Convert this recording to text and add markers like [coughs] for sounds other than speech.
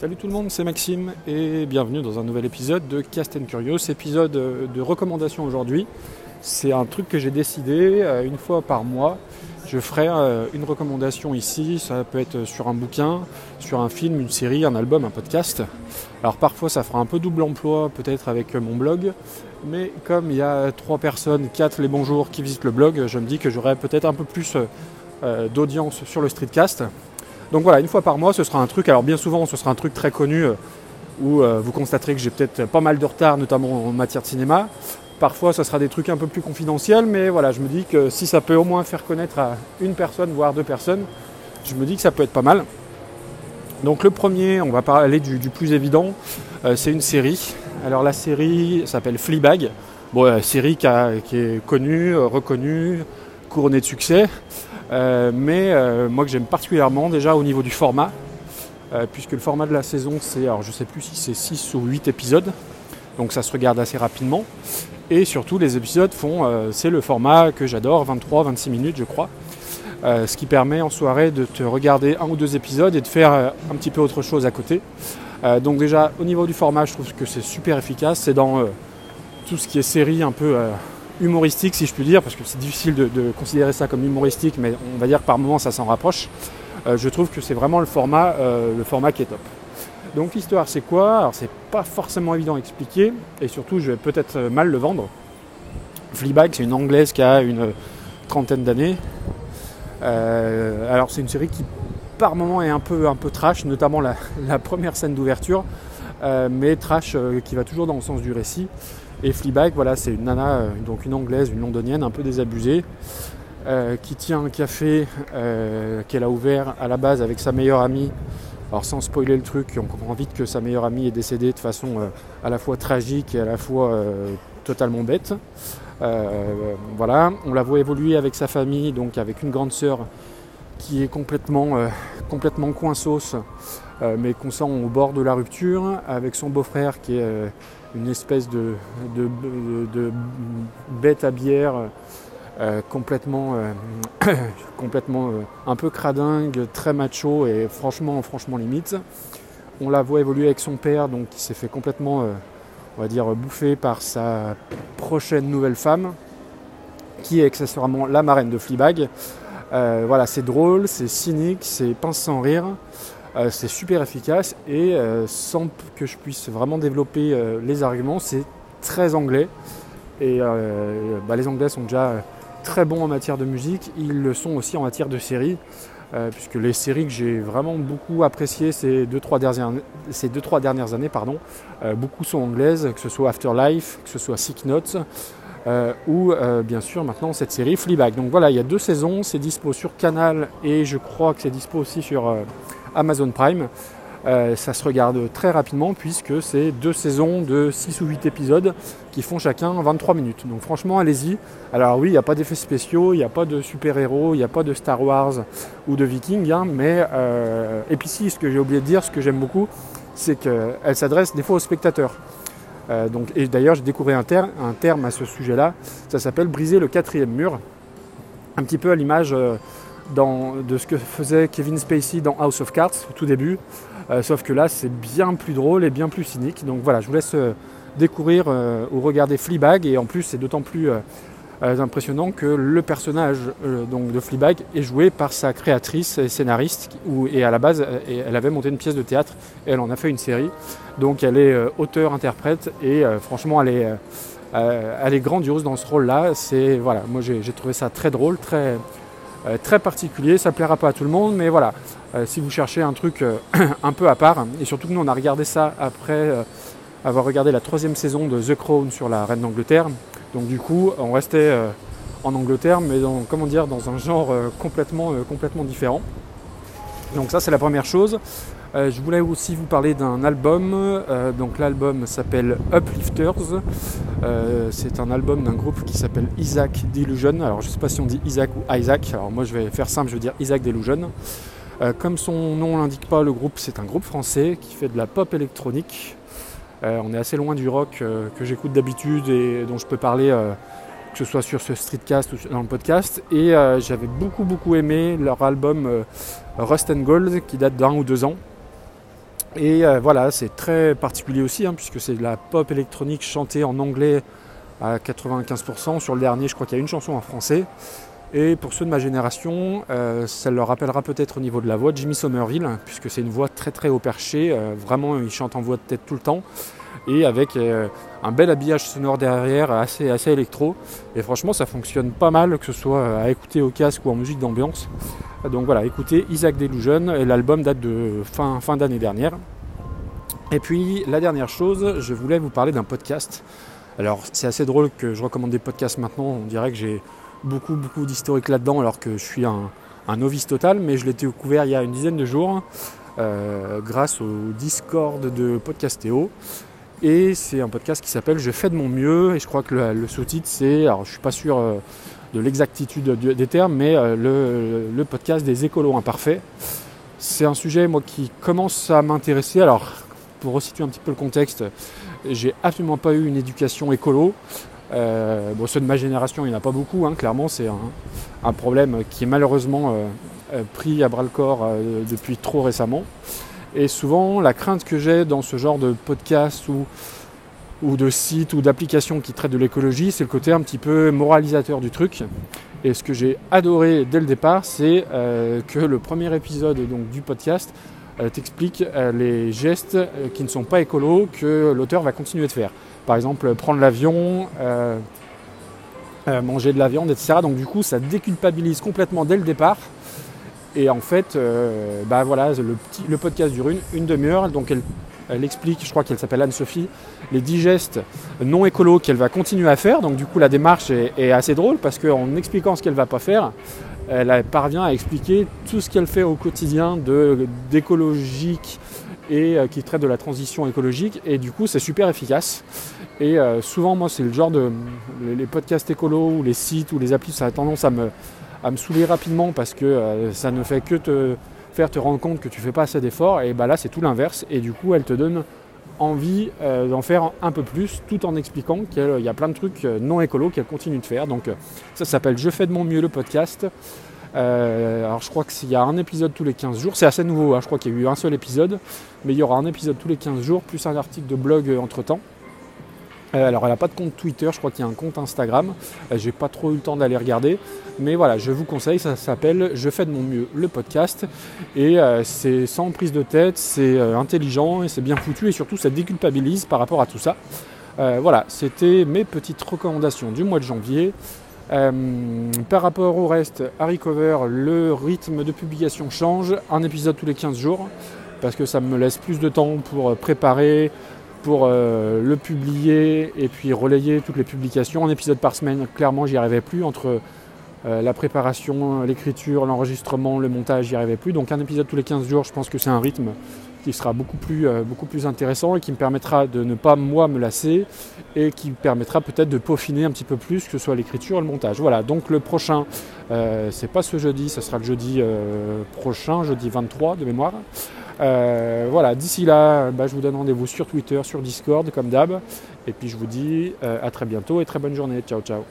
Salut tout le monde, c'est Maxime et bienvenue dans un nouvel épisode de Cast and Curious, épisode de recommandation aujourd'hui. C'est un truc que j'ai décidé euh, une fois par mois. Je ferai euh, une recommandation ici, ça peut être sur un bouquin, sur un film, une série, un album, un podcast. Alors parfois ça fera un peu double emploi peut-être avec mon blog, mais comme il y a trois personnes, quatre les bonjours qui visitent le blog, je me dis que j'aurai peut-être un peu plus euh, d'audience sur le streetcast. Donc voilà, une fois par mois, ce sera un truc. Alors bien souvent, ce sera un truc très connu euh, où euh, vous constaterez que j'ai peut-être pas mal de retard, notamment en matière de cinéma. Parfois, ce sera des trucs un peu plus confidentiels, mais voilà, je me dis que si ça peut au moins faire connaître à une personne, voire deux personnes, je me dis que ça peut être pas mal. Donc le premier, on va parler du, plus évident, euh, c'est une série. Alors la série s'appelle Fleabag. Bon, série qui, est connue, reconnue, couronnée de succès. Euh, mais euh, moi que j'aime particulièrement déjà au niveau du format, euh, puisque le format de la saison c'est, alors je sais plus si c'est 6 ou 8 épisodes, donc ça se regarde assez rapidement. Et surtout les épisodes font, c'est le format que j'adore, 23-26 minutes je crois. ce qui permet en soirée de te regarder un ou deux épisodes et de faire un petit peu autre chose à côté. donc déjà au niveau du format je trouve que c'est super efficace. C'est dans tout ce qui est série un peu humoristique si je puis dire, parce que c'est difficile de, considérer ça comme humoristique, mais on va dire que par moments ça s'en rapproche. Euh, je trouve que c'est vraiment le format, euh, le format qui est top. Donc l'histoire c'est quoi? Alors c'est pas forcément évident à expliquer, et surtout je vais peut-être mal le vendre. Fleabag c'est une anglaise qui a une trentaine d'années. Euh, alors c'est une série qui par moments est un peu, un peu trash, notamment la [laughs] première scène d'ouverture, mais trash qui va toujours dans le sens du récit. Et Fleabag, voilà, c'est une nana, euh, donc une anglaise, une londonienne, un peu désabusée, euh, qui tient un café euh, qu'elle a ouvert à la base avec sa meilleure amie. Alors sans spoiler le truc, on comprend vite que sa meilleure amie est décédée de façon à la fois tragique et à la fois totalement bête. voilà, on la voit évoluer avec sa famille, donc avec une grande sœur qui est complètement, complètement coinsos, mais qu'on sent au bord de la rupture, avec son beau-frère qui est une espèce de, de, bête à bière euh, complètement, euh, [coughs] complètement euh, un peu cradingue, très macho et franchement, franchement limite. On la voit évoluer avec son père, donc qui s'est fait complètement, on va dire, bouffer par sa prochaine nouvelle femme, qui est accessoirement la marraine de Fleabag. Voilà, c'est drôle, c'est cynique, c'est pince sans rire. Euh, c'est super efficace et euh, sans que je puisse vraiment développer euh, les arguments, c'est très anglais. Et bah, les Anglais sont déjà très bons en matière de musique, ils le sont aussi en matière de séries. puisque les séries que j'ai vraiment beaucoup appréciées ces 2-3 dernières, trois dernières années, pardon, beaucoup sont anglaises, que ce soit Afterlife, que ce soit Sick Notes, ou bien sûr maintenant cette série Fleabag. Donc voilà, il y a deux saisons, c'est dispo sur Canal et je crois que c'est dispo aussi sur Amazon Prime. Euh, ça se regarde très rapidement puisque c'est deux saisons de 6 ou 8 épisodes qui font chacun 23 minutes. Donc franchement, allez-y. Alors oui, il n'y a pas d'effets spéciaux, il n'y a pas de super-héros, il n'y a pas de Star Wars ou de Vikings, hein, mais euh, et puis si, ce que j'ai oublié de dire, ce que j'aime beaucoup, c'est qu'elle s'adresse des fois aux spectateurs. Euh, et d'ailleurs, j'ai découvert un, terme à ce sujet-là, ça s'appelle briser le quatrième mur, un petit peu à l'image de ce que faisait Kevin Spacey dans House of Cards au tout début. Euh, sauf que là, c'est bien plus drôle et bien plus cynique. Donc voilà, je vous laisse euh, découvrir euh, ou regarder Fleabag. Et en plus, c'est d'autant plus impressionnant que le personnage donc de Fleabag est joué par sa créatrice et scénariste. et à la base, elle avait monté une pièce de théâtre et elle en a fait une série. Donc elle est auteur-interprète et franchement, elle est, grandiose dans ce rôle-là. C'est voilà, moi j'ai trouvé ça très drôle, très euh, très particulier, ça plaira pas à tout le monde, mais voilà, euh, si vous cherchez un truc euh, [clears throat] un peu à part, et surtout que nous on a regardé ça après avoir regardé la troisième saison de The Crown sur la Reine d'Angleterre, donc du coup on restait en Angleterre, mais dans, comment dire, dans un genre complètement, complètement différent. Donc ça c'est la première chose. Euh, je voulais aussi vous parler d'un album. Euh, donc l'album s'appelle Uplifters. Euh, c'est un album d'un groupe qui s'appelle Isaac Delusion. Alors je ne sais pas si on dit Isaac ou Isaac. Alors moi je vais faire simple, je vais dire Isaac Delusion. comme son nom l'indique pas, le groupe c'est un groupe français qui fait de la pop électronique. On est assez loin du rock que j'écoute d'habitude et dont je peux parler que ce soit sur ce streetcast ou dans le podcast. Et j'avais beaucoup beaucoup aimé leur album Rust and Gold qui date d'un ou deux ans. Et voilà, c'est très particulier aussi, hein, puisque c'est de la pop électronique chantée en anglais à 95%. Sur le dernier, je crois qu'il y a une chanson en français. Et pour ceux de ma génération, ça leur rappellera peut-être au niveau de la voix Jimmy Somerville, puisque c'est une voix très très haut perché. vraiment, il chante en voix de tête tout le temps et avec euh, un bel habillage sonore derrière assez, assez électro. Et franchement, ça fonctionne pas mal, que ce soit euh, à écouter au casque ou en musique d'ambiance. Donc voilà, écoutez Isaac Delusion, l'album date de fin, fin d'année dernière. Et puis la dernière chose, je voulais vous parler d'un podcast. Alors c'est assez drôle que je recommande des podcasts maintenant, on dirait que j'ai beaucoup beaucoup d'historique là-dedans alors que je suis un, novice total, mais je l'ai découvert il y a une dizaine de jours euh, grâce au Discord de Podcastéo. Et c'est un podcast qui s'appelle Je fais de mon mieux. Et je crois que le, sous-titre, c'est, alors je suis pas sûr euh, de l'exactitude des termes, mais euh, le, podcast des écolos imparfaits. C'est un sujet, moi, qui commence à m'intéresser. Alors, pour resituer un petit peu le contexte, j'ai absolument pas eu une éducation écolo. Euh, bon, ceux de ma génération, il n'y en a pas beaucoup, hein, clairement, c'est un, problème qui est malheureusement pris à bras le corps depuis trop récemment. Et souvent, la crainte que j'ai dans ce genre de podcast ou, ou de site ou d'application qui traite de l'écologie, c'est le côté un petit peu moralisateur du truc. Et ce que j'ai adoré dès le départ, c'est euh, que le premier épisode donc, du podcast euh, t'explique euh, les gestes qui ne sont pas écolos que l'auteur va continuer de faire. Par exemple, prendre l'avion, manger de la viande, etc. Donc du coup, ça déculpabilise complètement dès le départ et en fait, euh, bah voilà, le, podcast dure une, une demi-heure, donc elle, elle, explique, je crois qu'elle s'appelle Anne-Sophie, les 10 gestes non écolos qu'elle va continuer à faire. Donc du coup, la démarche est, assez drôle parce qu'en expliquant ce qu'elle ne va pas faire, elle parvient à expliquer tout ce qu'elle fait au quotidien d'écologique et euh, qui traite de la transition écologique. Et du coup, c'est super efficace. Et euh, souvent, moi, c'est le genre de les podcasts écolos ou les sites ou les applis, ça a tendance à me à saouler rapidement parce que euh, ça ne fait que te faire te rendre compte que tu fais pas assez d'efforts. Et bah là, c'est tout l'inverse. Et du coup, elle te donne envie euh, d'en faire un peu plus tout en expliquant qu'il y a plein de trucs euh, non écolos qu'elle continue de faire. Donc ça s'appelle Je fais de mon mieux le podcast. alors je crois qu'il y a un épisode tous les 15 jours, c'est assez nouveau, hein. je crois qu'il y a eu un seul épisode, mais il y aura un épisode tous les 15 jours, plus un article de blog entre temps. Euh, alors elle n'a pas de compte Twitter, je crois qu'il y a un compte Instagram. Euh, j'ai pas trop eu le temps d'aller regarder. Mais voilà, je vous conseille, ça s'appelle Je fais de mon mieux le podcast. Et euh, c'est sans prise de tête, c'est intelligent et c'est bien foutu et surtout ça déculpabilise par rapport à tout ça. voilà, c'était mes petites recommandations du mois de janvier. par rapport au reste, Harry Cover, le rythme de publication change, un épisode tous les 15 jours, parce que ça me laisse plus de temps pour préparer, pour euh, le publier et puis relayer toutes les publications. Un épisode par semaine, clairement, j'y arrivais plus. Entre euh, la préparation, l'écriture, l'enregistrement, le montage, j'y arrivais plus. Donc un épisode tous les 15 jours, je pense que c'est un rythme qui sera beaucoup plus, euh, beaucoup plus intéressant et qui me permettra de ne pas moi me lasser et qui permettra peut-être de peaufiner un petit peu plus que ce soit l'écriture et le montage. Voilà, donc le prochain, c'est pas ce jeudi, ce sera le jeudi prochain, jeudi 23 de mémoire. Euh, voilà, d'ici là, bah, je vous donne rendez-vous sur Twitter, sur Discord, comme d'hab. Et puis je vous dis euh, à très bientôt et très bonne journée. Ciao, ciao.